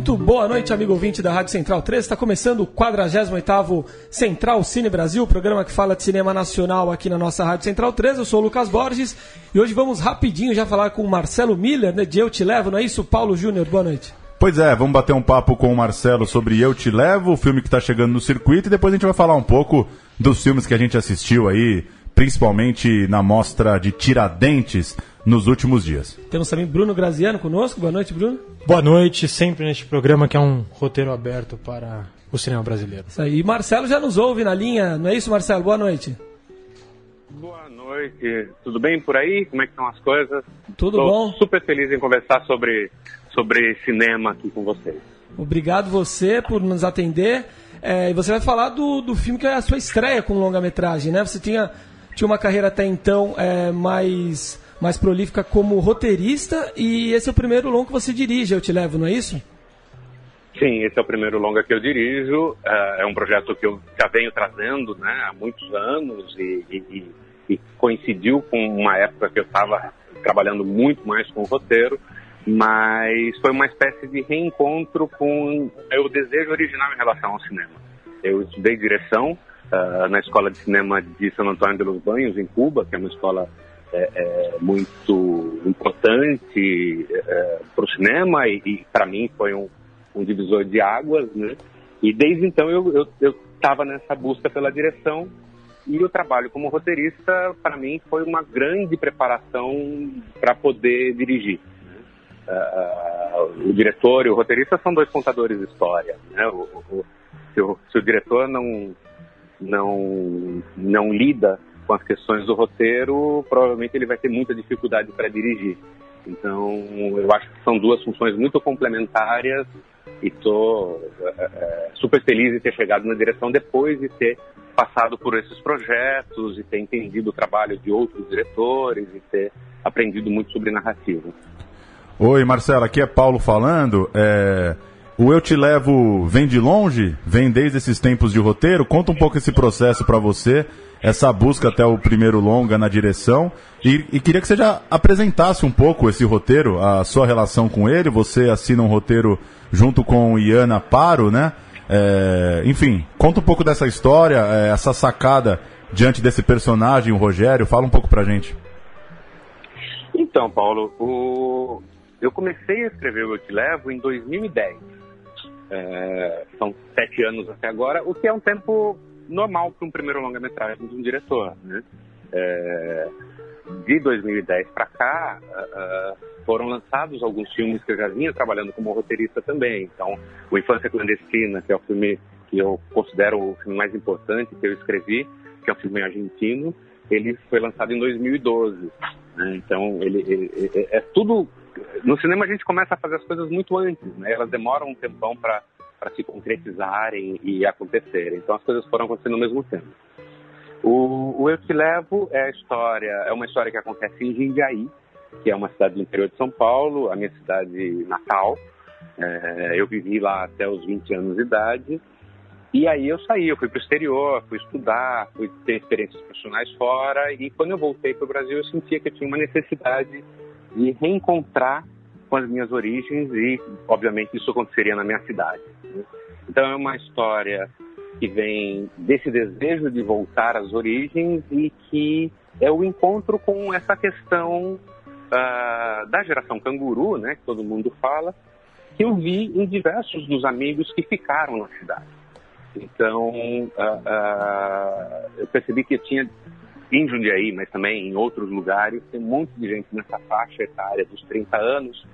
Muito boa noite, amigo ouvinte da Rádio Central 3. Está começando o 48º Central Cine Brasil, programa que fala de cinema nacional aqui na nossa Rádio Central 3. Eu sou o Lucas Borges e hoje vamos rapidinho já falar com o Marcelo Miller, né, de Eu Te Levo, não é isso? Paulo Júnior, boa noite. Pois é, vamos bater um papo com o Marcelo sobre Eu Te Levo, o filme que está chegando no circuito, e depois a gente vai falar um pouco dos filmes que a gente assistiu aí, principalmente na mostra de Tiradentes nos últimos dias. Temos também Bruno Graziano conosco. Boa noite, Bruno. Boa noite, sempre neste programa que é um roteiro aberto para o cinema brasileiro. Isso aí. E Marcelo já nos ouve na linha, não é isso, Marcelo? Boa noite. Boa noite. Tudo bem por aí? Como é que estão as coisas? Tudo Tô bom? super feliz em conversar sobre, sobre cinema aqui com vocês. Obrigado você por nos atender. É, e você vai falar do, do filme que é a sua estreia com longa-metragem, né? Você tinha, tinha uma carreira até então é, mais, mais prolífica como roteirista e esse é o primeiro longo que você dirige, eu te levo, não é isso? Sim, esse é o primeiro longa que eu dirijo. É um projeto que eu já venho trazendo né, há muitos anos e, e, e coincidiu com uma época que eu estava trabalhando muito mais com o roteiro, mas foi uma espécie de reencontro com o desejo original em relação ao cinema. Eu estudei direção uh, na Escola de Cinema de São Antônio de los Banhos, em Cuba, que é uma escola é, é, muito importante é, para o cinema e, e para mim foi um, um, divisor de águas, né? E desde então eu estava nessa busca pela direção e o trabalho como roteirista para mim foi uma grande preparação para poder dirigir. Uh, o diretor e o roteirista são dois contadores de história. Né? O, o, se, o, se, o, diretor não, não, não lida com as questões do roteiro, provavelmente ele vai ter muita dificuldade para dirigir. Então, eu acho que são duas funções muito complementares e estou é, é, super feliz de ter chegado na direção depois de ter passado por esses projetos e ter entendido o trabalho de outros diretores e ter aprendido muito sobre narrativa. Oi, Marcelo, aqui é Paulo falando. É... O Eu Te Levo vem de longe? Vem desde esses tempos de roteiro? Conta um pouco esse processo para você, essa busca até o primeiro longa na direção. E, e, queria que você já apresentasse um pouco esse roteiro, a sua relação com ele. Você assina um roteiro junto com Iana Paro, né? É... Enfim, conta um pouco dessa história, é, essa sacada diante desse personagem, o Rogério. Fala um pouco pra gente. Então, Paulo, o... Eu comecei a escrever o Eu Te Levo em 2010. É, são sete anos até agora, o que é um tempo normal para um primeiro longa-metragem de um diretor. Né? É, de 2010 para cá, uh, foram lançados alguns filmes que eu já vinha trabalhando como roteirista também. Então, O Infância Clandestina, que é o filme que eu considero o filme mais importante que eu escrevi, que é um filme argentino, ele foi lançado em 2012. Né? Então, ele, ele, ele, é tudo no cinema a gente começa a fazer as coisas muito antes, né? Elas demoram um tempão para se concretizarem e acontecerem. Então as coisas foram acontecendo ao mesmo tempo. O, o Eu Te Levo é a história, é uma história que acontece em Jundiaí, que é uma cidade do interior de São Paulo, a minha cidade natal. É, eu vivi lá até os 20 anos de idade. E aí eu saí, eu fui para o exterior, fui estudar, fui ter experiências profissionais fora. E quando eu voltei para o Brasil, eu sentia que eu tinha uma necessidade de reencontrar com as minhas origens e, obviamente, isso aconteceria na minha cidade. Né? Então é uma história que vem desse desejo de voltar às origens e que é o encontro com essa questão uh, da geração canguru, né, que todo mundo fala, que eu vi em diversos dos amigos que ficaram na cidade. Então, uh, uh, eu percebi que eu tinha em Jundiaí, mas também em outros lugares, tem um monte de gente nessa faixa etária dos 30 anos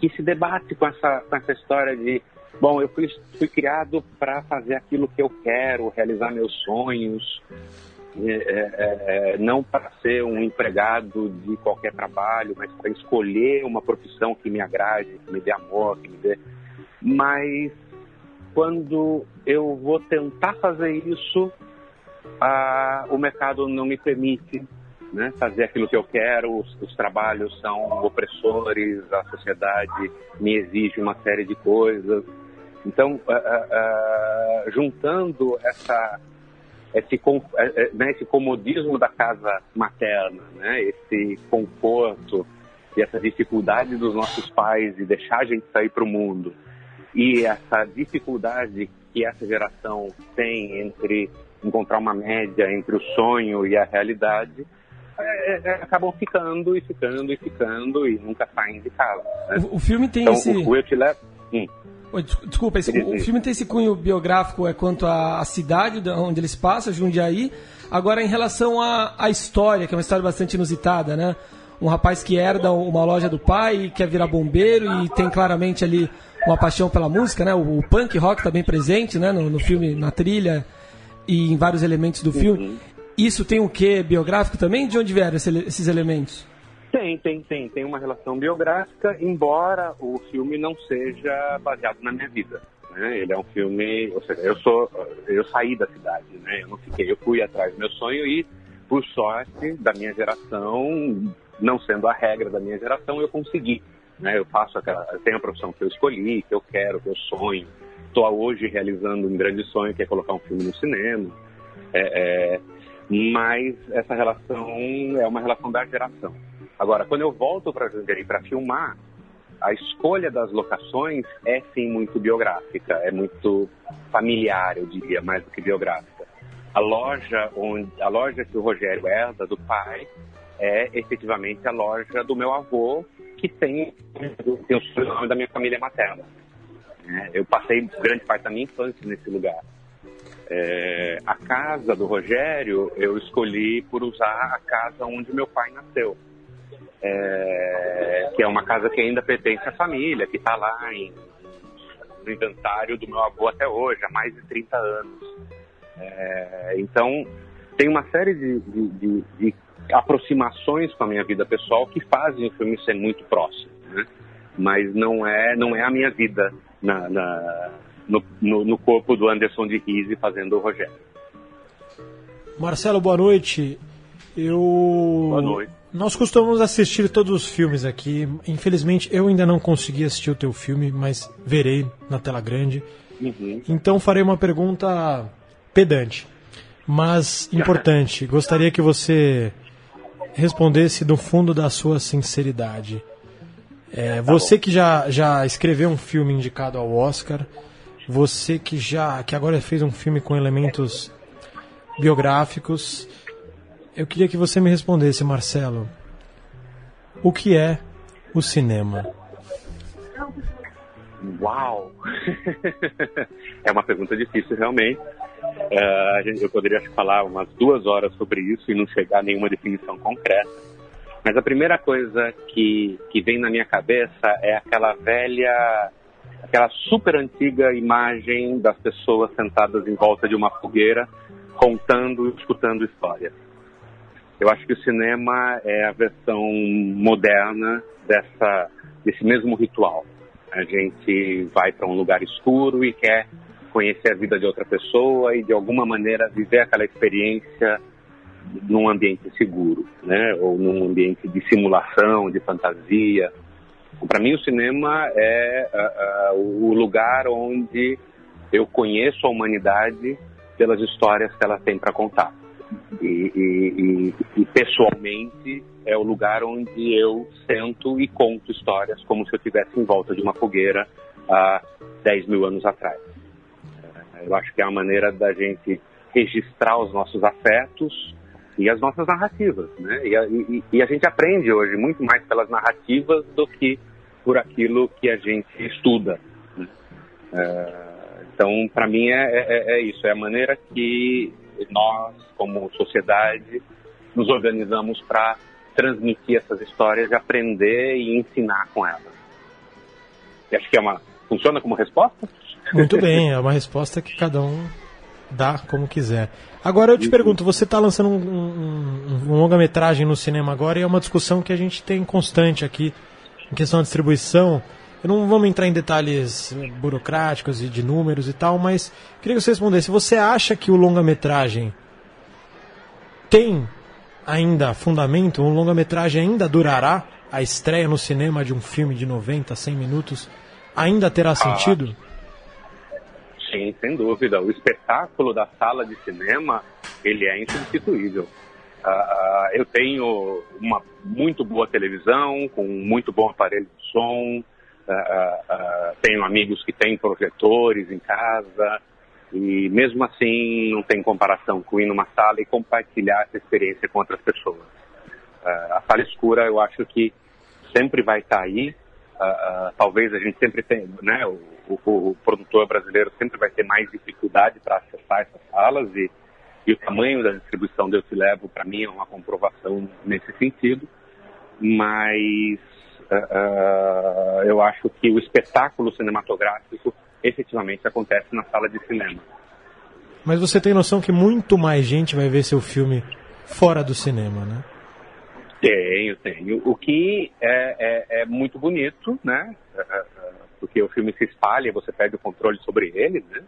que se debate com essa, com essa história de, bom, eu fui, fui criado para fazer aquilo que eu quero, realizar meus sonhos, é, é, é não para ser um empregado de qualquer trabalho, mas para escolher uma profissão que me agrade, que me dê amor, que me dê. Mas quando eu vou tentar fazer isso, ah, o mercado não me permite, né? fazer aquilo que eu quero, os, os, trabalhos são opressores, a sociedade me exige uma série de coisas. Então, uh, uh, juntando essa, esse, né, esse comodismo da casa materna, né, esse conforto e essa dificuldade dos nossos pais de deixar a gente sair para o mundo, e essa dificuldade que essa geração tem entre encontrar uma média entre o sonho e a realidade, é, é, acabam ficando e ficando e ficando e nunca saem de casa. Né? O, o, filme tem então, esse. O. Hum. Desculpa, esse, o, o filme tem esse cunho biográfico é quanto à, cidade onde eles passam, Jundiaí. Agora, em relação à, à história, que é uma história bastante inusitada, né? Um rapaz que herda uma loja do pai e quer virar bombeiro e tem claramente ali uma paixão pela música, né? O, o punk rock está bem presente, né? No, no, filme, na trilha e em vários elementos do filme. Uhum. Isso tem o que biográfico também? De onde vieram esses elementos? Tem, tem, tem. Tem uma relação biográfica, embora o filme não seja baseado na minha vida. Né? Ele é um filme, ou seja, eu sou, eu saí da cidade, né? Eu não fiquei, eu fui atrás do meu sonho e, por sorte da minha geração, não sendo a regra da minha geração, eu consegui. Né? Eu faço aquela, eu tenho a profissão que eu escolhi, que eu quero, que eu sonho. Estou hoje realizando um grande sonho que é colocar um filme no cinema. É, é, mas essa relação é uma relação da geração. Agora, quando eu volto para Jundiaí para filmar, a escolha das locações é sim muito biográfica, é muito familiar, eu diria, mais do que biográfica. A loja onde a loja que o Rogério herda do pai é efetivamente a loja do meu avô, que tem, tem o sobrenome da minha família materna. É, eu passei grande parte da minha infância nesse lugar. É, a casa do Rogério eu escolhi por usar a casa onde meu pai nasceu é, que é uma casa que ainda pertence à família, que está lá em, no inventário do meu avô até hoje, há mais de 30 anos. É, então, tem uma série de, de, de, de, aproximações com a minha vida pessoal que fazem o filme ser muito próximo, né? mas não é, não é a minha vida na, na no, no, no, corpo do Anderson de Rize fazendo o Rogério. Marcelo, boa noite. Eu. Boa noite. Nós costumamos assistir todos os filmes aqui. Infelizmente, eu ainda não consegui assistir o teu filme, mas verei na tela grande. Uhum. Então farei uma pergunta pedante, mas importante. Gostaria que você respondesse do fundo da sua sinceridade. É, tá você que já, já escreveu um filme indicado ao Oscar, você que já que agora fez um filme com elementos biográficos, eu queria que você me respondesse, Marcelo. O que é o cinema? Uau! é uma pergunta difícil, realmente. Uh, eu poderia falar umas duas horas sobre isso e não chegar a nenhuma definição concreta. Mas a primeira coisa que, que vem na minha cabeça é aquela velha, aquela super antiga imagem das pessoas sentadas em volta de uma fogueira, contando escutando histórias. Eu acho que o cinema é a versão moderna dessa, desse mesmo ritual. A gente vai para um lugar escuro e quer conhecer a vida de outra pessoa e de alguma maneira viver aquela experiência num ambiente seguro, né? Ou num ambiente de simulação, de fantasia. Para mim, o cinema é uh, uh, o lugar onde eu conheço a humanidade pelas histórias que ela tem para contar. E, e, e, pessoalmente é o lugar onde eu sento e conto histórias como se eu estivesse em volta de uma fogueira há 10 mil anos atrás. É, eu acho que é a maneira da gente registrar os nossos afetos e as nossas narrativas, né? E a, e, e a gente aprende hoje muito mais pelas narrativas do que por aquilo que a gente estuda. Né? É, então, para mim é, é, é, isso, é a maneira que nós, como sociedade, nos organizamos para transmitir essas histórias aprender e ensinar com elas. E acho que é uma funciona como resposta? Muito bem, é uma resposta que cada um dá como quiser. Agora eu te pergunto, você está lançando um, um, um longa-metragem no cinema agora e é uma discussão que a gente tem constante aqui em questão da distribuição. Eu não vamos entrar em detalhes burocráticos e de números e tal, mas queria que você respondesse. Você acha que o longa-metragem tem ainda fundamento? Um longa-metragem ainda durará? A estreia no cinema de um filme de 90, 100 minutos ainda terá sentido? Ah, sim, sem dúvida. O espetáculo da sala de cinema ele é insubstituível. Uh, eu tenho uma muito boa televisão, com muito bom aparelho de som, uh, uh, tenho amigos que têm projetores em casa, e mesmo assim não tem comparação com ir numa sala e compartilhar essa experiência com outras pessoas. a sala escura eu acho que sempre vai estar aí, talvez a gente sempre tenha, né, o, o, o produtor brasileiro sempre vai ter mais dificuldade para acessar essas salas e e o tamanho da distribuição do Eu Te Levo, para mim, é uma comprovação nesse sentido. Mas uh, uh, eu acho que o espetáculo cinematográfico efetivamente acontece na sala de cinema. Mas você tem noção que muito mais gente vai ver seu filme fora do cinema, né? Tenho, tenho. O que é, é, é muito bonito, né? Porque o filme se espalha você perde o controle sobre ele, né?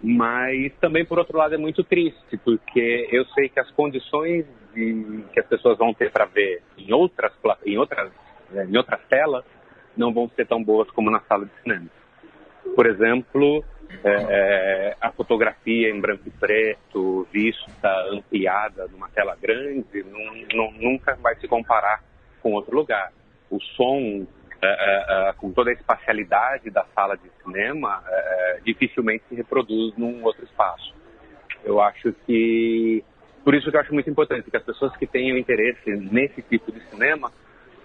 Mas também, por outro lado, é muito triste, porque eu sei que as condições de, que as pessoas vão ter para ver em outras, em, outras, né, em outras telas não vão ser tão boas como na sala de cinema. Por exemplo, é, é, a fotografia em branco e preto, vista, ampliada numa tela grande, nunca vai se comparar com outro lugar. O som uh, uh, com toda a espacialidade da sala de cinema, dificilmente se reproduz num outro espaço. Eu acho que, por isso que eu acho muito importante que as pessoas que tenham interesse nesse tipo de cinema,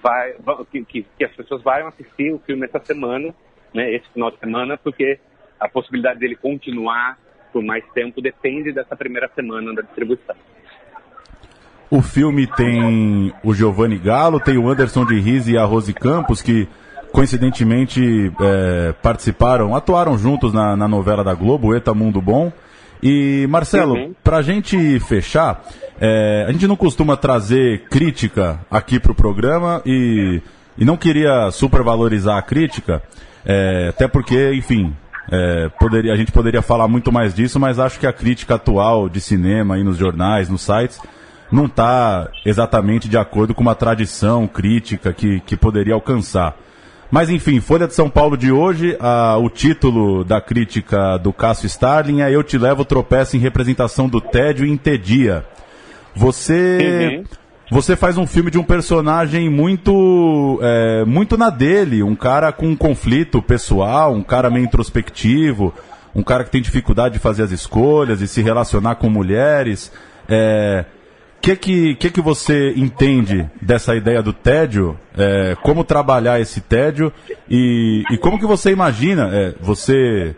vai, que, que, que, as pessoas vão assistir o filme essa semana, né, esse final de semana, porque a possibilidade dele continuar por mais tempo depende dessa primeira semana da distribuição. O filme tem o Giovanni Galo, tem o Anderson de Rize e a Rose Campos, que coincidentemente é, participaram, atuaram juntos na, na, novela da Globo, Eta Mundo Bom. E, Marcelo, uhum. para a gente fechar, é, a gente não costuma trazer crítica aqui para o programa e, e não queria supervalorizar a crítica, é, até porque, enfim, é, poderia, a gente poderia falar muito mais disso, mas acho que a crítica atual de cinema aí nos jornais, nos sites, não está exatamente de acordo com uma tradição crítica que, que poderia alcançar. Mas enfim, Folha de São Paulo de hoje, a, o título da crítica do Cássio Starling é Eu Te Levo Tropeço em Representação do Tédio e Entedia. Você... Uhum. Você faz um filme de um personagem muito, é, muito na dele, um cara com um conflito pessoal, um cara meio introspectivo, um cara que tem dificuldade de fazer as escolhas e se relacionar com mulheres. É, que que, que que você entende dessa ideia do tédio? É, como trabalhar esse tédio e, e como que você imagina? É, você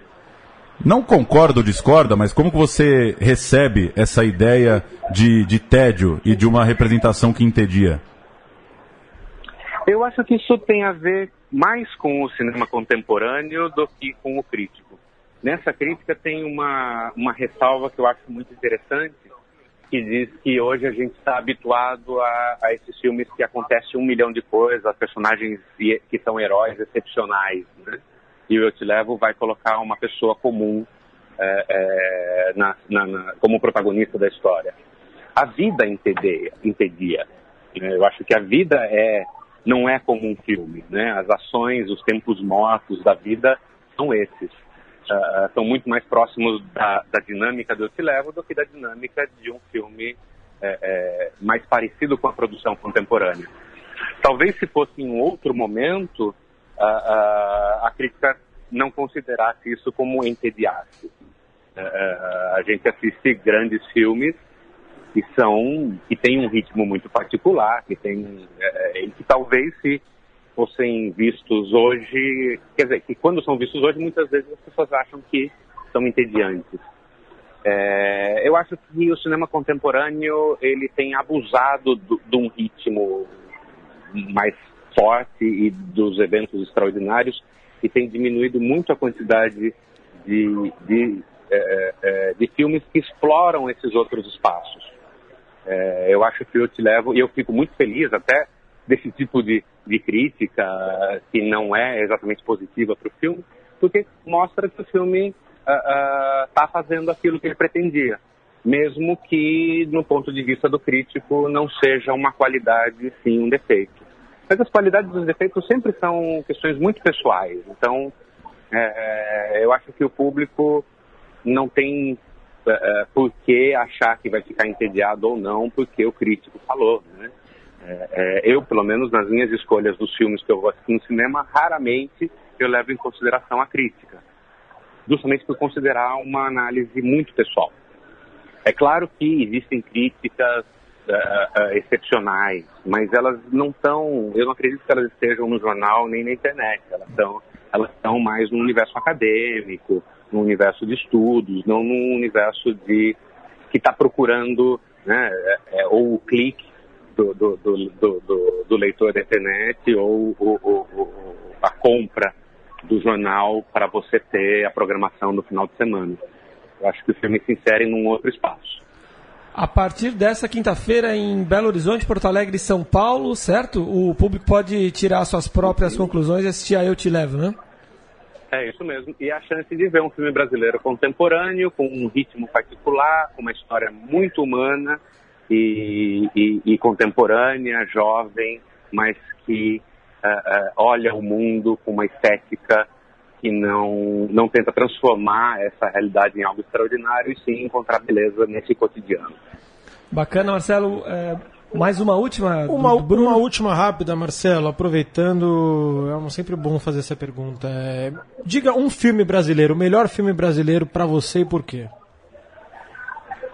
não concorda ou discorda, mas como que você recebe essa ideia de, de tédio e de uma representação que entedia? Eu acho que isso tem a ver mais com o cinema contemporâneo do que com o crítico. Nessa crítica tem uma, uma ressalva que eu acho muito interessante, que diz que hoje a gente está habituado a, a, esses filmes que acontece um milhão de coisas, personagens que são heróis excepcionais, né? E o Eu Te Levo vai colocar uma pessoa comum é, é, na, na, na, como protagonista da história. A vida entedia, entedia né? Eu acho que a vida é não é como um filme, né? As ações, os tempos mortos da vida são esses uh, são muito mais próximos da, da, dinâmica do Eu Te Levo do que da dinâmica de um filme é, é, mais parecido com a produção contemporânea. Talvez se fosse em um outro momento, uh, uh, a crítica não considerasse isso como entediasse. a gente assiste grandes filmes que são que têm um ritmo muito particular, que tem é, que talvez se fossem vistos hoje, quer dizer, que quando são vistos hoje, muitas vezes as pessoas acham que são entediantes. É, eu acho que o cinema contemporâneo ele tem abusado de um ritmo mais forte e dos eventos extraordinários e tem diminuído muito a quantidade de, de, é, é, de filmes que exploram esses outros espaços. É, eu acho que eu te levo, e eu fico muito feliz até desse tipo de, de crítica que não é exatamente positiva para o filme, porque mostra que o filme está uh, uh, fazendo aquilo que ele pretendia. mesmo que no ponto de vista do crítico não seja uma qualidade, sim um defeito. Mas as qualidades e os defeitos sempre são questões muito pessoais. Então, é, eu acho que o público não tem é, é, por que achar que vai ficar entediado ou não, porque o crítico falou. Né? É, é, eu, pelo menos nas minhas escolhas dos filmes que eu assistir no cinema, raramente eu levo em consideração a crítica, justamente por considerar uma análise muito pessoal. É claro que existem críticas uh, uh, excepcionais, mas elas não estão, eu não acredito que elas estejam no jornal nem na internet, elas estão, elas estão mais no universo acadêmico, no universo de estudos, não no universo de que está procurando né, é, é, ou o clique do, do, do, do, leitor da internet ou, ou, ou a compra do jornal para você ter a programação no final de semana. Eu acho que o filme se insere num outro espaço. A partir dessa quinta-feira em Belo Horizonte, Porto Alegre e São Paulo, certo? O público pode tirar suas próprias conclusões e assistir a Eu Te Levo, né? É isso mesmo. E a chance de ver um filme brasileiro contemporâneo, com um ritmo particular, com uma história muito humana e, e, e contemporânea, jovem, mas que uh, uh, olha o mundo com uma estética que não, não tenta transformar essa realidade em algo extraordinário e sim encontrar beleza nesse cotidiano. Bacana, Marcelo. É, mais uma última? Uma, uma última rápida, Marcelo, aproveitando, é sempre bom fazer essa pergunta. É, diga um filme brasileiro, o melhor filme brasileiro para você e por quê?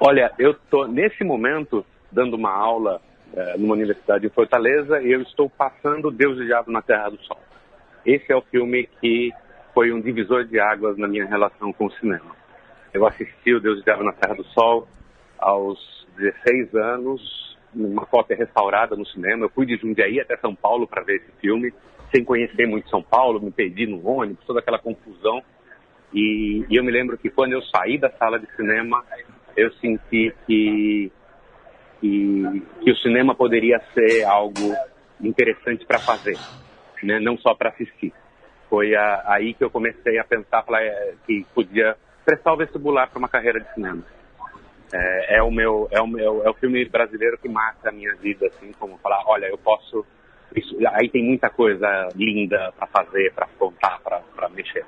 Olha, eu estou nesse momento dando uma aula é, numa universidade em Fortaleza e eu estou passando Deus e Diabo na Terra do Sol. Esse é o filme que foi um divisor de águas na minha relação com o cinema. Eu assisti o Deus e Diabo na Terra do Sol aos 16 anos, numa cópia restaurada no cinema. Eu fui de Jundiaí até São Paulo para ver esse filme, sem conhecer muito São Paulo, me perdi no ônibus, toda aquela confusão. E, e eu me lembro que quando eu saí da sala de cinema, eu senti que, que, que o cinema poderia ser algo interessante para fazer, né? não só para assistir foi a, aí que eu comecei a pensar é, que podia prestar o vestibular para uma carreira de cinema. É, é, o meu, é o meu, é o filme brasileiro que marca a minha vida, assim, como falar, olha, eu posso, isso, aí tem muita coisa linda para fazer, para contar, para mexer.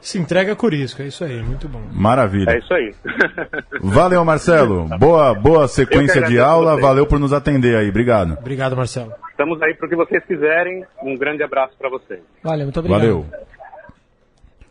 Se entrega Curisco, é isso aí, muito bom. Maravilha. É isso aí. Valeu, Marcelo. Boa, boa sequência de aula, valeu por nos atender aí, obrigado. Obrigado, Marcelo. Estamos aí para o que vocês quiserem. Um grande abraço para vocês. Valeu, muito obrigado. Valeu.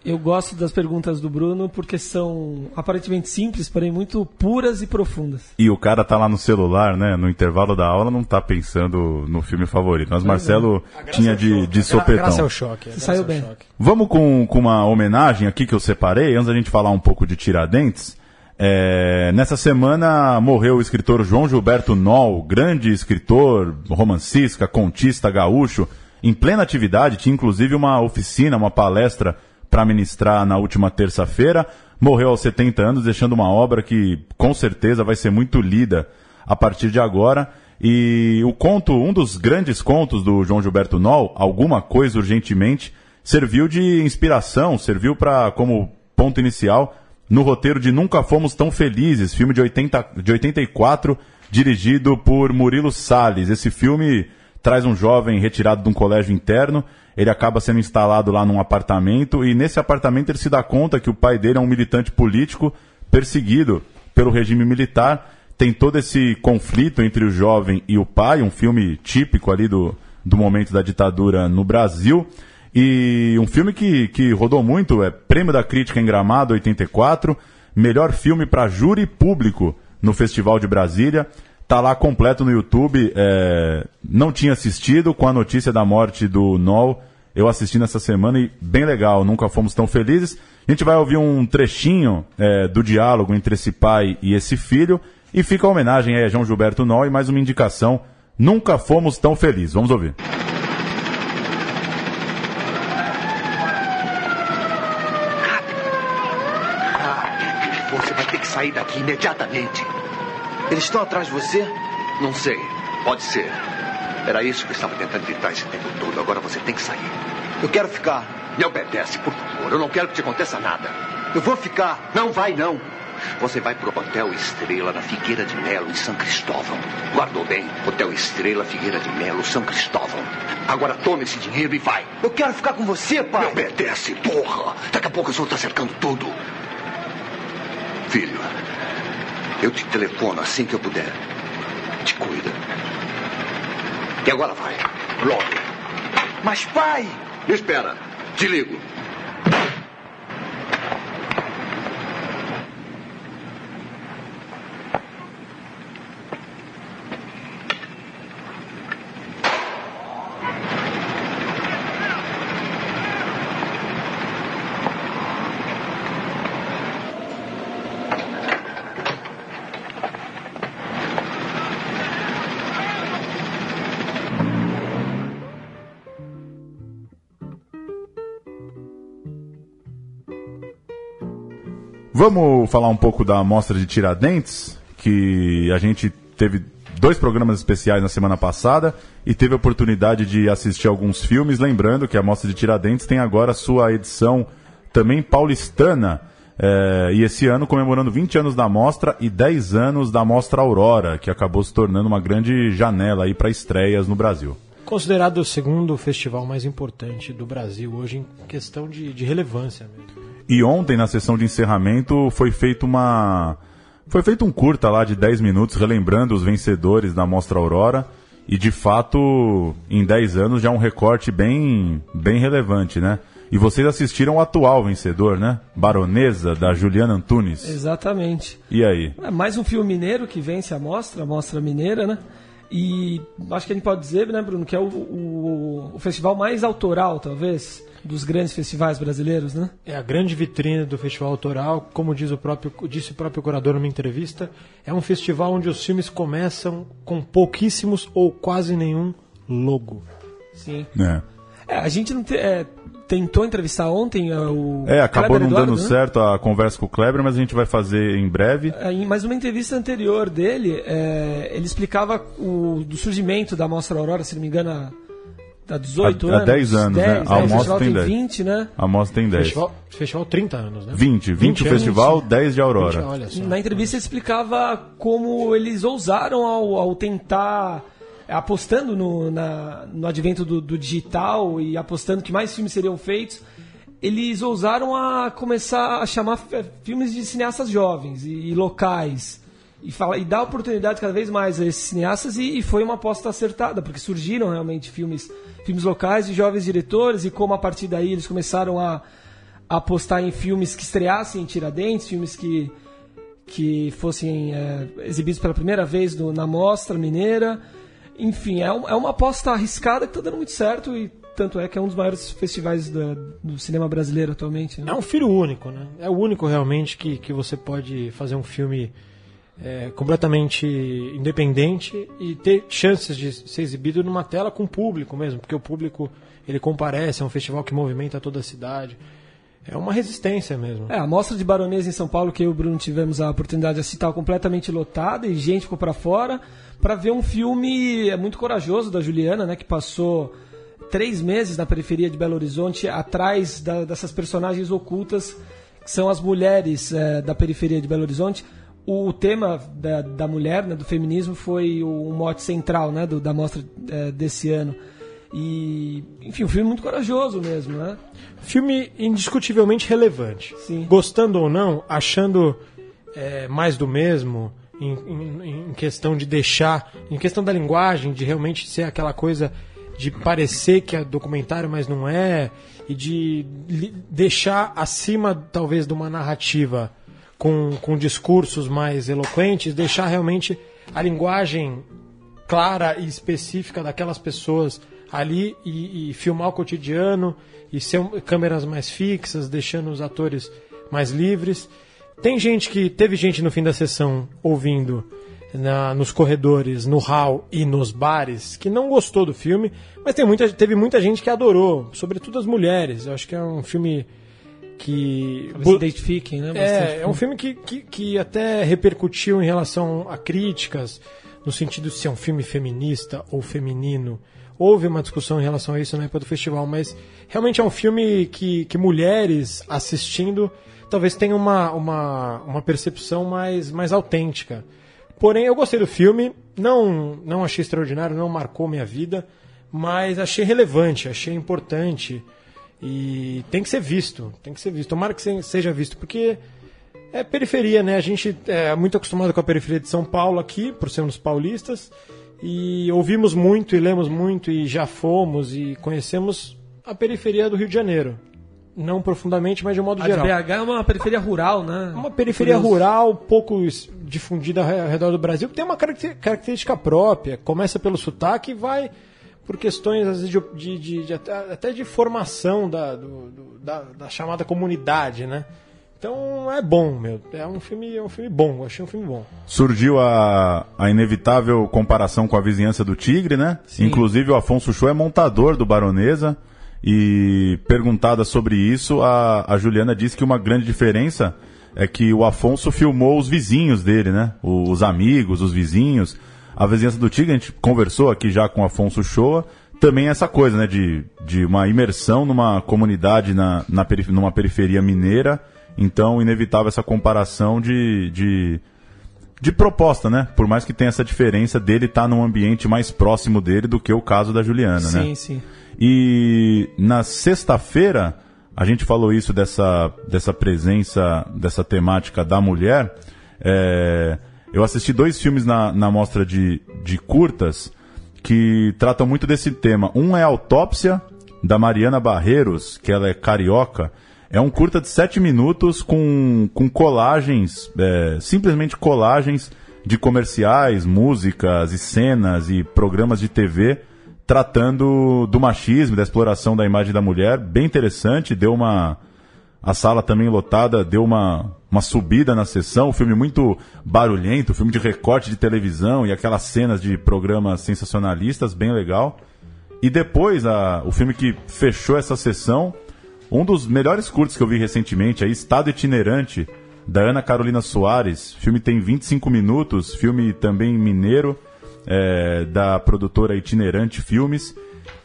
Eu gosto das perguntas do Bruno porque são aparentemente simples, porém muito puras e profundas. E o cara tá lá no celular, né? No intervalo da aula, não tá pensando no filme favorito. Mas Marcelo é. tinha de, de sopetão. Graças ao choque. Saiu bem. Choque. Vamos com, com uma homenagem aqui que eu separei, antes da gente falar um pouco de Tiradentes. É, nessa semana morreu o escritor João Gilberto Noll, grande escritor, romancista, contista, gaúcho, em plena atividade, tinha inclusive uma oficina, uma palestra para ministrar na última terça-feira. Morreu aos 70 anos, deixando uma obra que com certeza vai ser muito lida a partir de agora. E o conto, um dos grandes contos do João Gilberto Noll, Alguma Coisa Urgentemente, serviu de inspiração, serviu para como ponto inicial no roteiro de Nunca Fomos Tão Felizes, filme de, 80, de 84, dirigido por Murilo Salles. Esse filme traz um jovem retirado de um colégio interno ele acaba sendo instalado lá num apartamento e nesse apartamento ele se dá conta que o pai dele é um militante político perseguido pelo regime militar. Tem todo esse conflito entre o jovem e o pai, um filme típico ali do, do momento da ditadura no Brasil. E um filme que, que rodou muito, é Prêmio da Crítica em Gramado 84, melhor filme para júri público no Festival de Brasília. Tá lá completo no YouTube. É, não tinha assistido com a notícia da morte do Nol eu assisti nessa semana e bem legal, nunca fomos tão felizes. A gente vai ouvir um trechinho é, do diálogo entre esse pai e esse filho e fica a homenagem a João Gilberto Nó e mais uma indicação, nunca fomos tão felizes. Vamos ouvir. Você vai ter que sair daqui imediatamente. Eles estão atrás de você? Não sei. Pode ser. Era isso que eu estava tentando evitar esse tempo todo. Agora você tem que sair. Eu quero ficar. Me obedece, por favor. Eu não quero que te aconteça nada. Eu vou ficar. Não vai, não. Você vai pro Hotel Estrela na Figueira de Melo, em São Cristóvão. Guardou bem? Hotel Estrela, Figueira de Melo, São Cristóvão. Agora tome esse dinheiro e vai. Eu quero ficar com você, pai. Me obedece, porra. Daqui a pouco o senhor tá cercando tudo. Filho, eu te telefono assim que eu puder. Te cuida. E agora vai. Logo. Mas, pai... Espera. Te ligo. Vamos falar um pouco da Mostra de Tiradentes, que a gente teve dois programas especiais na semana passada e teve a oportunidade de assistir alguns filmes. Lembrando que a Mostra de Tiradentes tem agora sua edição também paulistana. É, e esse ano comemorando 20 anos da mostra e 10 anos da Mostra Aurora, que acabou se tornando uma grande janela aí para estreias no Brasil. Considerado o segundo festival mais importante do Brasil hoje em questão de, de relevância mesmo. E ontem, na sessão de encerramento, foi feito uma. Foi feito um curta lá de 10 minutos, relembrando os vencedores da Mostra Aurora. E de fato, em 10 anos já é um recorte bem, bem relevante, né? E vocês assistiram o atual vencedor, né? Baronesa, da Juliana Antunes. Exatamente. E aí? É mais um filme mineiro que vence a mostra, a mostra mineira, né? E acho que a gente pode dizer, né, Bruno, que é o, o, o festival mais autoral, talvez, dos grandes festivais brasileiros, né? É a grande vitrine do festival autoral, como diz o próprio, disse o próprio curador numa entrevista, é um festival onde os filmes começam com pouquíssimos ou quase nenhum logo. Sim. É. É, a gente não te, é, tentou entrevistar ontem uh, o. É, acabou Kleber não Eduardo, dando né? certo a conversa com o Kleber, mas a gente vai fazer em breve. É, em- Mas uma entrevista anterior dele, é, ele explicava o do surgimento da Mostra Aurora, se não me engano, há, há 18 Há- há anos. 10 anos, né? A o Mostra festival tem tem 10. 20, né? A mostra tem 10. Festival, festival 30 anos, né? 20, 20 o anos. festival, 10 de Aurora. 20, olha só. Na entrevista ele explicava como eles ousaram ao, ao tentar, apostando no, na- no advento do, do digital e apostando que mais filmes seriam feitos, eles ousaram a começar a chamar filmes de cineastas jovens e, e locais. E, fala, e dar oportunidade cada vez mais a esses cineastas e, e foi uma aposta acertada, porque surgiram realmente filmes, filmes locais de jovens diretores e como a partir daí eles começaram a, apostar em filmes que estreassem em Tiradentes, filmes que, que fossem é, exibidos pela primeira vez na Mostra Mineira. Enfim, é, um- é uma aposta arriscada que está dando muito certo e tanto é que é um dos maiores festivais da- do cinema brasileiro atualmente. né? É um filho único, né? É o único realmente que, que você pode fazer um filme é, completamente independente e ter chances de ser exibido numa tela com público mesmo, porque o público ele comparece, é um festival que movimenta toda a cidade. É uma resistência mesmo. É, a mostra de Baronesa em São Paulo, que eu e o Bruno tivemos a oportunidade de assistir, completamente lotada e gente ficou para fora para ver um filme é, muito corajoso da Juliana, né, que passou três meses na periferia de Belo Horizonte, atrás da- dessas personagens ocultas, que são as mulheres é, da periferia de Belo Horizonte. O tema da, da mulher, né, do feminismo, foi o, um mote central né, do- da mostra é, desse ano. E, enfim, um filme muito corajoso mesmo, né? Filme indiscutivelmente relevante. Sim. Gostando ou não, achando é, mais do mesmo, em, em- em questão de deixar, em questão da linguagem, de realmente ser aquela coisa de parecer que é documentário, mas não é, e de deixar acima, talvez, de uma narrativa com, com discursos mais eloquentes, deixar realmente a linguagem clara e específica daquelas pessoas ali e, e filmar o cotidiano e ser câmeras mais fixas, deixando os atores mais livres. Tem gente que teve gente no fim da sessão ouvindo na- nos corredores, no hall e nos bares que não gostou do filme, mas tem muita, teve muita gente que adorou, sobretudo as mulheres. Eu acho que é um filme que Talvez se identifiquem, né? é, é um filme que, que, que até repercutiu em relação a críticas, no sentido de ser um filme feminista ou feminino, houve uma discussão em relação a isso na época do festival, mas realmente é um filme que, que mulheres assistindo talvez tenham uma, uma, uma percepção mais, mais autêntica. Porém, eu gostei do filme, não, não achei extraordinário, não marcou minha vida, mas achei relevante, achei importante e tem que ser visto, tem que ser visto. Tomara que seja visto, porque é periferia, né? A gente é muito acostumado com a periferia de São Paulo aqui, por sermos paulistas, e ouvimos muito e lemos muito e já fomos e conhecemos a periferia do Rio de Janeiro. Não profundamente, mas de um modo a geral. A BH é uma periferia rural, né? Uma periferia rural, pouco difundida ao redor do Brasil, que tem uma característica própria. Começa pelo sotaque e vai por questões às vezes, de, de, de, até de formação da, do, da, da, chamada comunidade, né? Então é bom, meu. É um filme, é um filme bom. Eu achei um filme bom. Surgiu a, a inevitável comparação com a vizinhança do Tigre, né? Sim. Inclusive o Afonso Show é montador do Baronesa. E perguntada sobre isso, a, a Juliana disse que uma grande diferença é que o Afonso filmou os vizinhos dele, né? Os amigos, os vizinhos. A vizinhança do Tigre, a gente conversou aqui já com o Afonso Shoa, também essa coisa, né? De, de uma imersão numa comunidade, na, na perif numa periferia mineira então, inevitável essa comparação de, de, de proposta, né? Por mais que tenha essa diferença dele estar tá num ambiente mais próximo dele do que o caso da Juliana, sim, né? Sim, sim. E na sexta-feira, a gente falou isso dessa, dessa presença, dessa temática da mulher. É, eu assisti dois filmes na, na mostra de, de curtas que tratam muito desse tema. Um é Autópsia, da Mariana Barreiros, que ela é carioca, é um curta de sete minutos com, com colagens, é, simplesmente colagens de comerciais, músicas e cenas e programas de TV tratando do machismo, da exploração da imagem da mulher. Bem interessante, deu uma. A sala também lotada deu uma, uma subida na sessão. Um filme muito barulhento, filme de recorte de televisão e aquelas cenas de programas sensacionalistas, bem legal. E depois, a, o filme que fechou essa sessão um dos melhores curtos que eu vi recentemente é Estado Itinerante, da Ana Carolina Soares. O filme tem 25 minutos, filme também mineiro, é, da produtora Itinerante Filmes.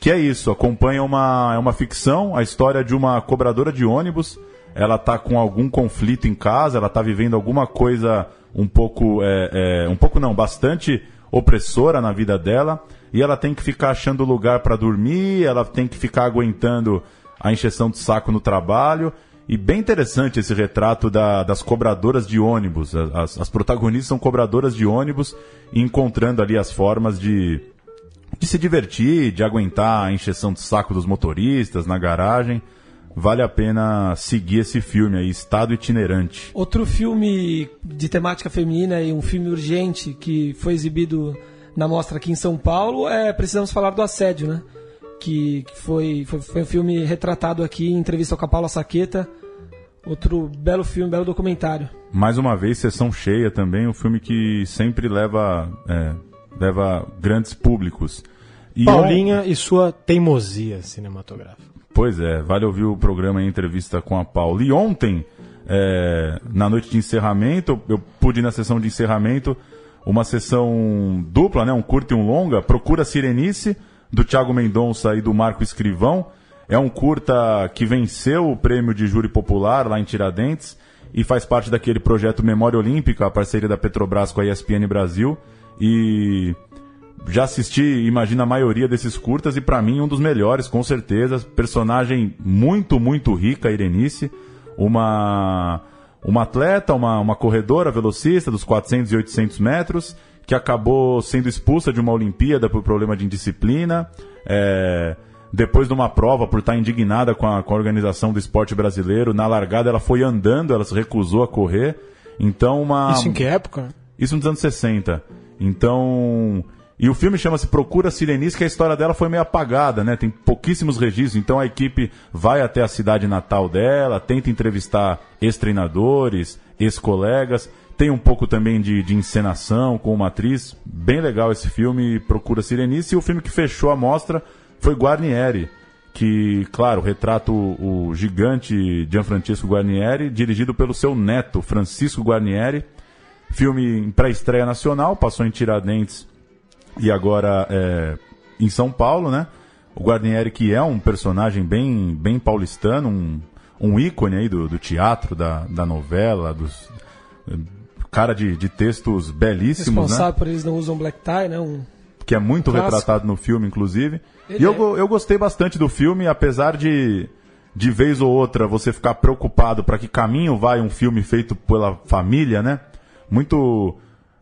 Que é isso, acompanha uma, é uma ficção, a história de uma cobradora de ônibus. Ela está com algum conflito em casa, ela está vivendo alguma coisa um pouco, é, é, um pouco não, bastante opressora na vida dela. E ela tem que ficar achando lugar para dormir, ela tem que ficar aguentando a encheção de saco no trabalho. E bem interessante esse retrato da, das cobradoras de ônibus. As, as, protagonistas são cobradoras de ônibus, encontrando ali as formas de, de se divertir, de aguentar a encheção de saco dos motoristas na garagem. Vale a pena seguir esse filme aí, Estado Itinerante. Outro filme de temática feminina e um filme urgente que foi exibido na mostra aqui em São Paulo é Precisamos Falar do Assédio, né? Que, que foi, foi, foi, um filme retratado aqui em entrevista com a Paula Saqueta. Outro belo filme, belo documentário. Mais uma vez, sessão cheia também, um filme que sempre leva, é, leva grandes públicos. E Paulinha on... e sua teimosia cinematográfica. Pois é, vale ouvir o programa em entrevista com a Paula. E ontem, é, na noite de encerramento, eu pude ir na sessão de encerramento uma sessão dupla, né, um curto e um longa, Procura Sirenice, do Thiago Mendonça e do Marco Escrivão. É um curta que venceu o prêmio de júri popular lá em Tiradentes e faz parte daquele projeto Memória Olímpica, a parceria da Petrobras com a ESPN Brasil. E já assisti, imagina a maioria desses curtas e para mim um dos melhores, com certeza. Personagem muito, muito rica, Irenice. Uma, uma atleta, uma, uma corredora, velocista dos 400 e 800 metros que acabou sendo expulsa de uma Olimpíada por problema de indisciplina. É, depois de uma prova, por estar indignada com a, com a organização do esporte brasileiro, na largada ela foi andando, ela se recusou a correr. Então, uma. Isso em que época? Isso nos anos 60. Então. E o filme chama-se Procura Sirenice, que a história dela foi meio apagada, né? Tem pouquíssimos registros. Então a equipe vai até a cidade natal dela, tenta entrevistar ex-treinadores, ex-colegas. Tem um pouco também de, de encenação com uma atriz. Bem legal esse filme, Procura Sirenice. E o filme que fechou a mostra foi Guarnieri, que, claro, retrata o, o gigante Gianfrancesco Guarnieri, dirigido pelo seu neto, Francisco Guarnieri. Filme em pré-estreia nacional, passou em Tiradentes e agora é, em São Paulo, né? O Guarnieri, que é um personagem bem, bem paulistano, um, um ícone aí do, do teatro, da, da novela, dos cara de, de textos belíssimos, Responsável né? por eles não usam black tie, né? Um... Que é muito Clássico. retratado no filme, inclusive. Ele e eu, é. eu gostei bastante do filme, apesar de, de vez ou outra, você ficar preocupado para que caminho vai um filme feito pela família, né? Muito.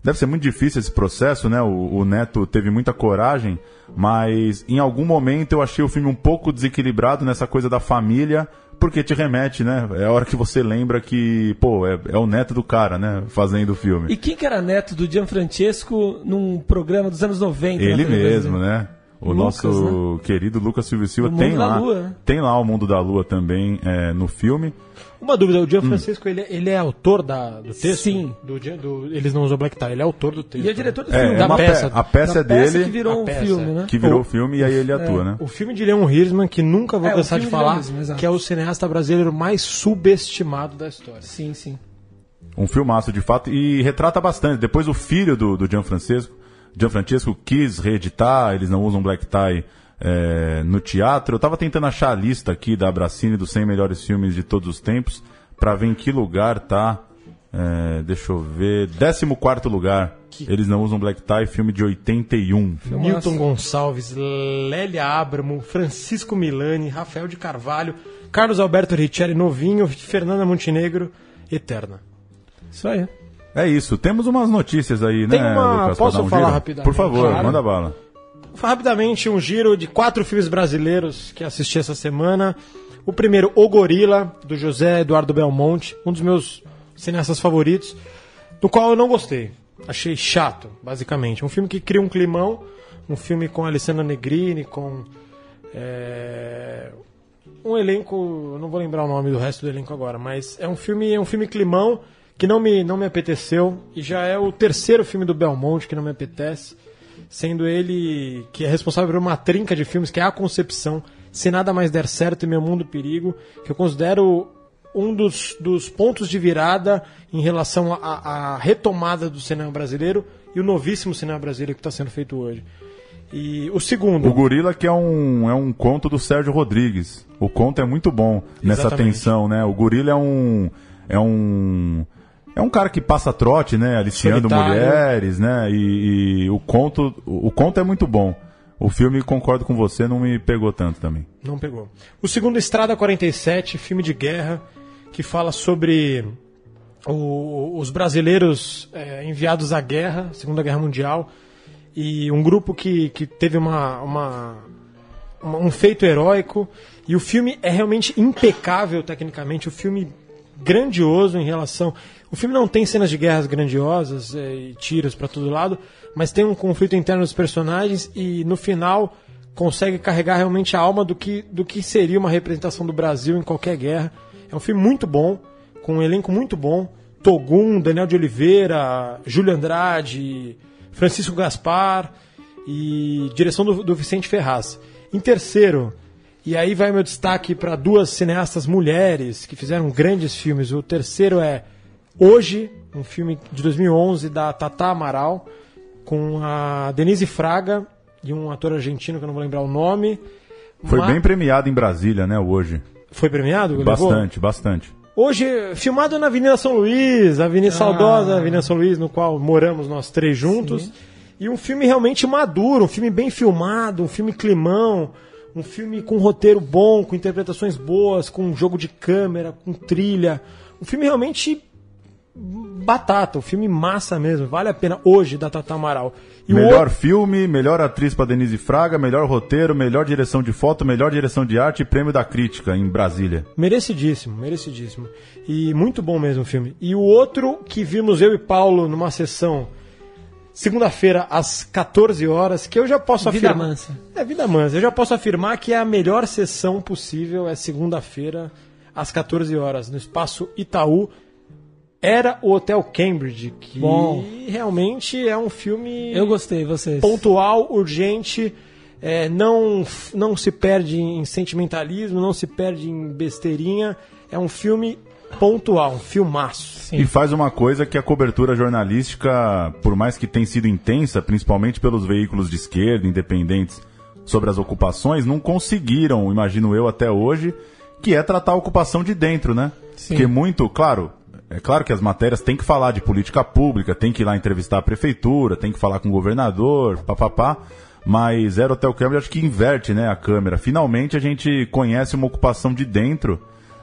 Deve ser muito difícil esse processo, né? O, o Neto teve muita coragem, mas em algum momento eu achei o filme um pouco desequilibrado nessa coisa da família, porque te remete, né? É a hora que você lembra que, pô, é, é o neto do cara, né? Fazendo o filme. E quem que era neto do Gianfrancesco num programa dos anos 90? na Ele mesmo, né? O Lucas, nosso querido Lucas Silva Silva O tem lá, Lua, né? tem lá o Mundo da Lua também é, no filme. Uma dúvida, o Hum. Gianfrancesco, ele, ele é autor da, do texto? Sim. Do, Gian- do- eles não usam black tie, ele é autor do texto. E é diretor do É, filme. é da uma peça. pe- a peça é Da peça dele que virou um peça, filme, né? que virou O- filme e aí ele atua, né? O filme de Leon Hirschman, que nunca vou É, cansar de falar, Hirschman, que é o cineasta brasileiro mais subestimado da história. Sim, sim. Um filmaço de fato e retrata bastante. Depois o filho do, do Gianfrancesco, Gianfrancesco quis reeditar, eles não usam black tie é, no teatro. Eu tava tentando achar a lista aqui da Abracine dos 100 melhores filmes de todos os tempos para ver em que lugar tá. é, deixa eu ver. 14 lugar. Eles não usam black tie, filme de 81. Newton Gonçalves, Lélia Abramo, Francisco Milani, Rafael de Carvalho, Carlos Alberto Riccieri Novinho, Fernanda Montenegro, Eterna. Isso aí. É isso. Temos umas notícias aí, Tem né, uma- Lucas? posso um falar giro? rapidamente? Por favor, Claro. manda bala. Rapidamente, um giro de quatro filmes brasileiros que assisti essa semana. O primeiro, O Gorila, do José Eduardo Belmonte, um dos meus cineastas favoritos, do qual eu não gostei. Achei chato, basicamente. Um filme que cria um climão, um filme com Alessandra Negrini, com é, um elenco, não vou lembrar o nome do resto do elenco agora, mas é um filme, é um filme climão que não me, não me apeteceu e já é o terceiro filme do Belmonte que não me apetece, sendo ele que é responsável por uma trinca de filmes que é a Concepção, Se Nada Mais Der Certo e Meu Mundo Perigo, que eu considero um dos, dos pontos de virada em relação à retomada do cinema brasileiro e o novíssimo cinema brasileiro que está sendo feito hoje. E o segundo, O Gorila que é um, é um conto do Sérgio Rodrigues. O conto é muito bom nessa Exatamente. tensão, né? O Gorila é um... É um... É um cara que passa trote, né? Aliciando Solitário. mulheres, né? E, e o conto o conto é muito bom. O filme, concordo com você, não me pegou tanto também. Não pegou. O segundo, Estrada 47, filme de guerra, que fala sobre o- os brasileiros é, enviados à guerra, Segunda Guerra Mundial, e um grupo que, que teve uma, uma- uma- um feito heróico. E o filme é realmente impecável tecnicamente, o filme grandioso em relação. O filme não tem cenas de guerras grandiosas é, e tiros para todo lado, mas tem um conflito interno dos personagens e no final consegue carregar realmente a alma do que, do que seria uma representação do Brasil em qualquer guerra. É um filme muito bom, com um elenco muito bom. Togum, Daniel de Oliveira, Júlio Andrade, Francisco Gaspar e direção do, do Vicente Ferraz. Em terceiro, e aí vai meu destaque para duas cineastas mulheres que fizeram grandes filmes. O terceiro é Hoje, um filme de 2011 da Tata Amaral, com a Denise Fraga e um ator argentino que eu não vou lembrar o nome. Foi Ma- bem premiado em Brasília, né, hoje. Foi premiado? Levou? Bastante, bastante. Hoje, filmado na Avenida São Luís, a Avenida Saudosa, Avenida São Luís, no qual moramos nós três juntos. E um filme realmente maduro, um filme bem filmado, um filme climão, um filme com roteiro bom, com interpretações boas, com um jogo de câmera, com trilha. Um filme realmente batata, um filme massa mesmo, vale a pena hoje da Tata Amaral. E melhor outro- filme, melhor atriz para Denise Fraga, melhor roteiro, melhor direção de foto, melhor direção de arte e prêmio da crítica em Brasília. Merecidíssimo, merecidíssimo. E muito bom mesmo o filme. E o outro que vimos eu e Paulo numa sessão segunda-feira às 14 horas, que eu já posso Vida afirmar. mansa. É vida mansa. Eu já posso afirmar que é a melhor sessão possível é segunda-feira às 14 horas no espaço Itaú. Era o Hotel Cambridge, que Bom. realmente é um filme Eu gostei, vocês. pontual, urgente, é, não, não se perde em sentimentalismo, não se perde em besteirinha. É um filme pontual, um filmaço. Sim. E faz uma coisa que a cobertura jornalística, por mais que tenha sido intensa, principalmente pelos veículos de esquerda, independentes, sobre as ocupações, não conseguiram, imagino eu até hoje, que é tratar a ocupação de dentro, né? Sim. Porque muito, claro, é claro que as matérias têm que falar de política pública, tem que ir lá entrevistar a prefeitura, tem que falar com o governador, papapá. Mas Zero Hotel Câmara acho que inverte né, a câmera. Finalmente a gente conhece uma ocupação de dentro,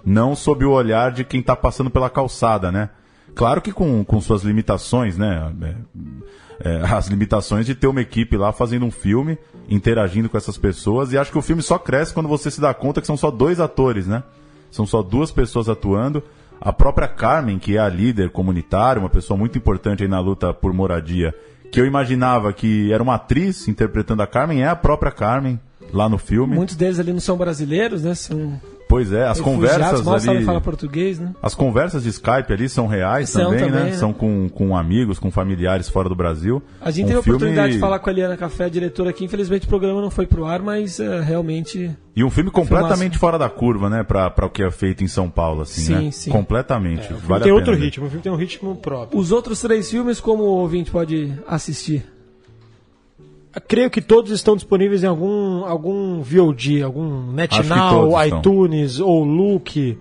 não sob o olhar de quem está passando pela calçada, né? Claro que com, com suas limitações, né? É, é, as limitações de ter uma equipe lá fazendo um filme, interagindo com essas pessoas. E acho que o filme só cresce quando você se dá conta que são só dois atores, né? São só duas pessoas atuando. A própria Carmen, que é a líder comunitária, uma pessoa muito importante aí na luta por moradia, que eu imaginava que era uma atriz interpretando a Carmen, é a própria Carmen lá no filme. Muitos deles ali não são brasileiros, né? São Pois é, as refugiados, conversas mal sabem ali. falar português, né? As conversas de Skype ali são reais São também, também, né? né? São com, com amigos, com familiares fora do Brasil. A gente Um teve a filme- oportunidade de falar com a Eliana Café, a diretora aqui. Infelizmente o programa não foi pro ar, mas é, realmente. E um filme completamente fora da curva, né? Pra, pra o que é feito em São Paulo, assim, Sim, né? sim. Completamente. O filme vale tem a outro pena ritmo, o filme tem um ritmo próprio. Os outros três filmes, como o ouvinte pode assistir? Creio que todos estão disponíveis em algum, algum VOD, algum NetNow, todos estão. iTunes, ou Look,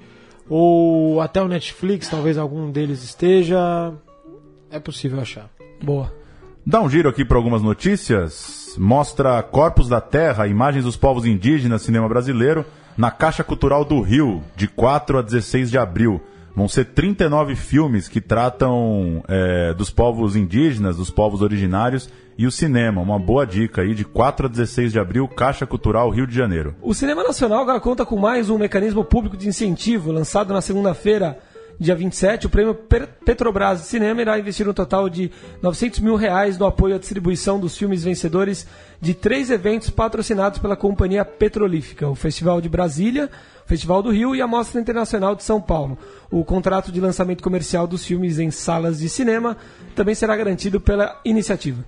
ou até o Netflix, talvez algum deles esteja. É possível achar. Boa. Dá um giro aqui para algumas notícias. Mostra Corpos da Terra, imagens dos povos indígenas, cinema brasileiro, na Caixa Cultural do Rio, de 4 a 16 de abril. Vão ser 39 filmes que tratam é, dos povos indígenas, dos povos originários e o cinema. Uma boa dica aí, de 4 a 16 de abril, Caixa Cultural Rio de Janeiro. O Cinema Nacional agora conta com mais um mecanismo público de incentivo. Lançado na segunda-feira, dia 27, o prêmio Petrobras de Cinema irá investir um total de 900 mil reais no apoio à distribuição dos filmes vencedores de três eventos patrocinados pela Companhia Petrolífica: o Festival de Brasília, Festival do Rio e a Mostra Internacional de São Paulo. O contrato de lançamento comercial dos filmes em salas de cinema também será garantido pela iniciativa.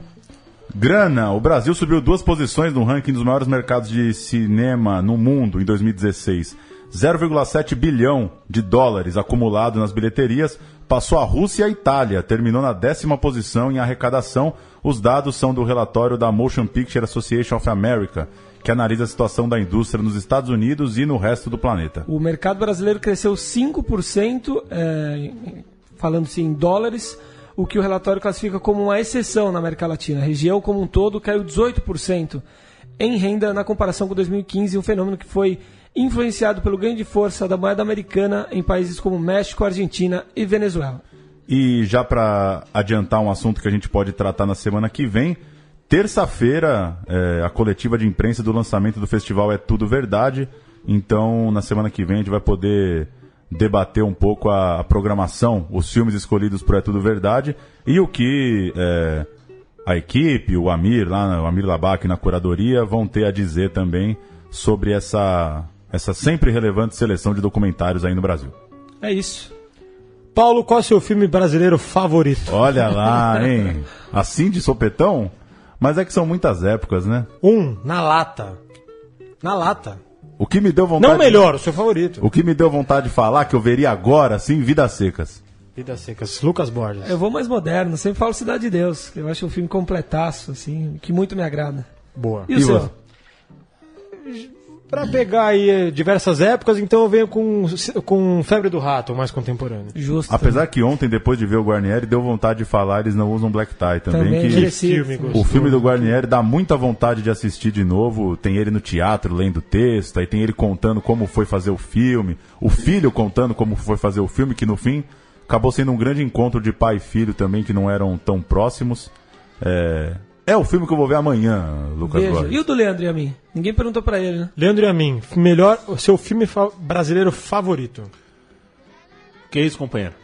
Grana, o Brasil subiu duas posições no ranking dos maiores mercados de cinema no mundo em 2016. 0,7 bilhão de dólares acumulado nas bilheterias, passou a Rússia e a Itália, terminou na décima posição em arrecadação. Os dados são do relatório da Motion Picture Association of America, que analisa a situação da indústria nos Estados Unidos e no resto do planeta. O mercado brasileiro cresceu 5%, é, falando-se em dólares, o que o relatório classifica como uma exceção na América Latina. A região como um todo caiu 18% em renda na comparação com 2015, um fenômeno que foi influenciado pelo ganho de força da moeda americana em países como México, Argentina e Venezuela. E já para adiantar um assunto que a gente pode tratar na semana que vem, terça-feira, é, a coletiva de imprensa do lançamento do festival é Tudo Verdade. Então, na semana que vem, a gente vai poder debater um pouco a, a programação, os filmes escolhidos por É Tudo Verdade e o que é, a equipe, o Amir, lá, o Amir Labac na curadoria, vão ter a dizer também sobre essa, essa sempre relevante seleção de documentários aí no Brasil. É isso. Paulo, qual é o seu filme brasileiro favorito? Olha lá, hein? Assim de sopetão? Mas é que são muitas épocas, né? Um, na lata. Na lata. O que me deu vontade. Não o melhor, o seu favorito. O que me deu vontade de falar, que eu veria agora, assim, Vidas Secas. Vidas Secas, Lucas Borges. Eu vou mais moderno, sempre falo Cidade de Deus, que eu acho um filme completaço, assim, que muito me agrada. Boa. E o E seu? você? Pra pegar aí eh, diversas épocas, então eu venho com, com Febre do Rato, mais contemporâneo. Justo. Apesar que ontem, depois de ver o Guarnieri, deu vontade de falar, eles não usam Black Tie também. Também, que merecido. filme o filme do Guarnieri dá muita vontade de assistir de novo. Tem ele no teatro lendo texto, aí tem ele contando como foi fazer o filme, o filho contando como foi fazer o filme, que no fim acabou sendo um grande encontro de pai e filho também, que não eram tão próximos. É, é o filme que eu vou ver amanhã, Lucas Veja. E o do Leandro e a mim? Ninguém perguntou pra ele, né? Leandro e a mim, melhor, o seu filme fa- brasileiro favorito? Que isso, companheiro?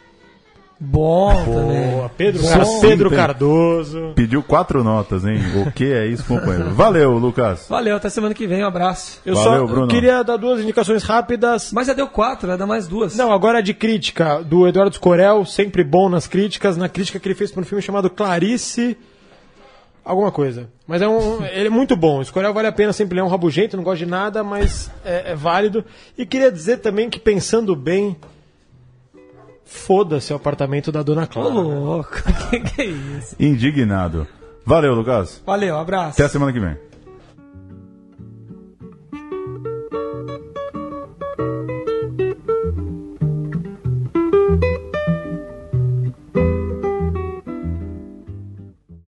Bom, também. Boa, Pedro, Bom. Car- Pedro Cardoso. Pediu quatro notas, hein? O que é isso, companheiro? Valeu, Lucas. Valeu, até semana que vem, um abraço. Eu Valeu, só Bruno. queria dar duas indicações rápidas. Mas já deu quatro, vai dar mais duas. Não, agora de crítica, do Eduardo Scorel, sempre bom nas críticas, na crítica que ele fez para um filme chamado Clarice. Alguma coisa. Mas é um. ele é muito bom. O Scorel vale a pena, sempre ele é um rabugento, não gosta de nada, mas é, é válido. E queria dizer também que, pensando bem, foda-se o apartamento da Dona Ô, Clara. louco, que que é isso? Indignado. Valeu, Lucas. Valeu, abraço. Até a semana que vem.